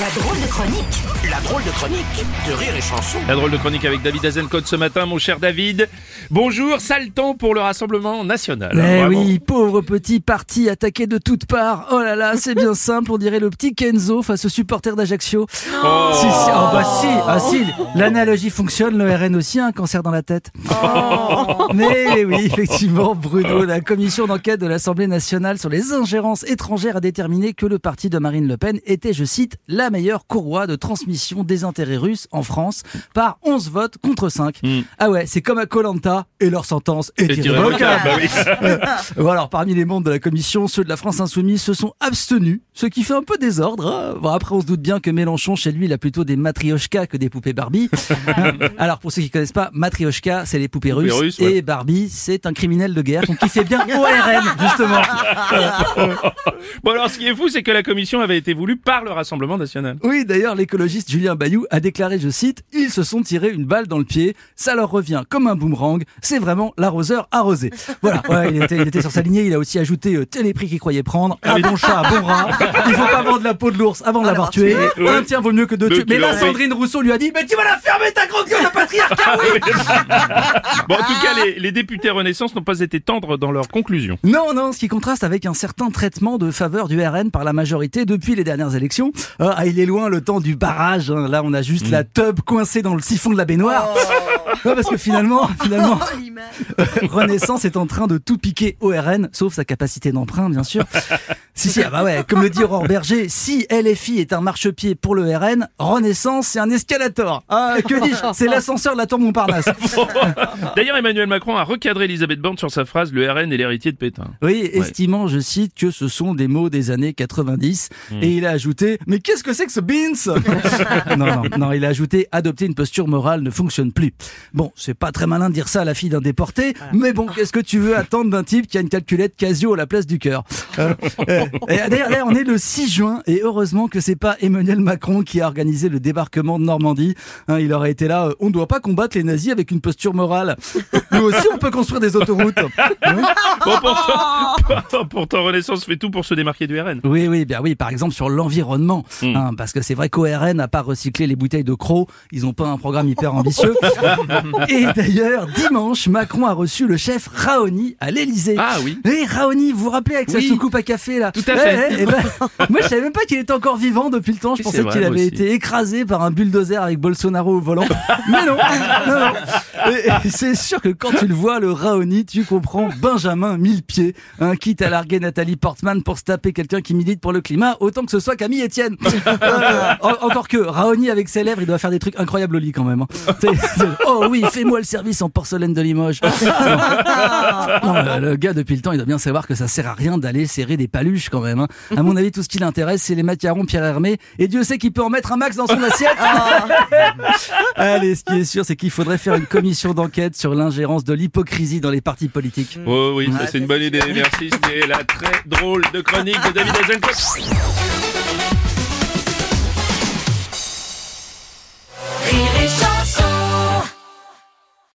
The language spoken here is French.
La drôle de chronique La drôle de chronique de Rire et Chanson. La drôle de chronique avec David Azencote ce matin, mon cher David. Bonjour, sale temps pour le Rassemblement National. Eh Vraiment. oui, pauvre petit parti attaqué de toutes parts. Oh là là, c'est bien simple, on dirait le petit Kenzo face aux supporters d'Ajaccio. Oh. Si, si, oh bah si, ah si, l'analogie fonctionne, le RN aussi a un cancer dans la tête. Mais oui, effectivement, Bruno, la commission d'enquête de l'Assemblée nationale sur les ingérences étrangères a déterminé que le parti de Marine Le Pen était, je cite, la meilleure courroie de transmission des intérêts russes en France par 11 votes contre 5. Ah ouais, c'est comme à Colanta et leur sentence est, irrévocable. irrévocable, bah. Bon, alors, parmi les membres de la commission, ceux de la France Insoumise se sont abstenus, ce qui fait un peu désordre. hein. Bon, après, on se doute bien que Mélenchon, chez lui, il a plutôt des matrioshkas que des poupées Barbie. alors, pour ceux qui connaissent pas, matrioshka, c'est les poupées Poupées russes, russes, ouais. et Barbie, c'est un criminel de guerre, donc qui fait bien ORN, justement. Bon alors, ce qui est fou, c'est que la commission avait été voulue par le Rassemblement National. Oui, d'ailleurs, l'écologiste Julien Bayou a déclaré, je cite, ils se sont tirés une balle dans le pied, ça leur revient comme un boomerang, c'est vraiment l'arroseur arrosé. Voilà, ouais, il, était, il était sur sa lignée, il a aussi ajouté euh, tel est prix qu'il croyait prendre, un bon chat, un bon rat, il faut pas vendre la peau de l'ours avant de l'avoir tué, Ouais. un tien vaut mieux que deux tués. Mais là, Sandrine Rousseau lui a dit, mais tu vas la fermer ta grande gueule de patriarcat, oui. Bon, en tout cas, les, les députés Renaissance n'ont pas été tendres dans leurs conclusions. Non, non, ce qui contraste avec un certain traitement de faveur du RN par la majorité depuis les dernières élections. Euh, Ah, il est loin le temps du barrage. hein. Là, on a juste la tub coincée dans le siphon de la baignoire. Ouais, parce que finalement, finalement, Renaissance est en train de tout piquer au RN, sauf sa capacité d'emprunt, bien sûr. Si, si, ah bah ouais, comme le dit Aurore Berger, si LFI est un marchepied pour le RN, Renaissance, c'est un escalator. Ah, que dis-je C'est l'ascenseur de la tour Montparnasse. D'ailleurs, Emmanuel Macron a recadré Elisabeth Borne sur sa phrase Le RN est l'héritier de Pétain. Oui, estimant, je cite, que ce sont des mots des années 90. Et il a ajouté, mais qu'est-ce que c'est que ce beans Non, non, non, il a ajouté, adopter une posture morale ne fonctionne plus. Bon, c'est pas très malin de dire ça à la fille d'un déporté, mais bon, qu'est-ce que tu veux attendre d'un type qui a une calculette Casio à la place du cœur Euh, euh, et D'ailleurs, là, on est le 6 juin, et heureusement que c'est pas Emmanuel Macron qui a organisé le débarquement de Normandie. Hein, il aurait été là, euh, on ne doit pas combattre les nazis avec une posture morale. Nous aussi, on peut construire des autoroutes. Bon, pourtant, pourtant, Renaissance fait tout pour se démarquer du RN. Oui, oui, bien oui, par exemple sur l'environnement, Hmm. hein, parce que c'est vrai qu'ORN n'a pas recyclé les bouteilles de crocs, ils ont pas un programme hyper ambitieux. Et d'ailleurs, dimanche, Macron a reçu le chef Raoni à l'Elysée. Ah oui. Et Raoni, vous vous rappelez avec sa Oui. soucoupe à café là Tout à fait. Eh, eh, eh ben, Moi, je savais même pas qu'il était encore vivant depuis le temps. Je pensais vrai, qu'il moi avait aussi. été écrasé par un bulldozer avec Bolsonaro au volant. Mais non, non, non. C'est sûr que quand tu le vois, le Raoni, tu comprends Benjamin Millepied, hein, quitte à larguer Nathalie Portman pour se taper quelqu'un qui milite pour le climat, autant que ce soit Camille Etienne. Euh, en- encore que Raoni avec ses lèvres, il doit faire des trucs incroyables au lit quand même. hein. Oh oui, fais-moi le service en porcelaine de Limoges. Non, le, le gars, depuis le temps, il doit bien savoir que ça sert à rien d'aller serrer des paluches quand même. hein. À mon avis, tout ce qui l'intéresse, c'est les macarons Pierre Hermé. Et Dieu sait qu'il peut en mettre un max dans son assiette. Allez, ce qui est sûr, c'est qu'il faudrait faire une commission d'enquête sur l'ingérence de l'hypocrisie dans les partis politiques. Oh oui, ça c'est une bonne idée. Merci, c'était la très drôle de chronique de David Azencote.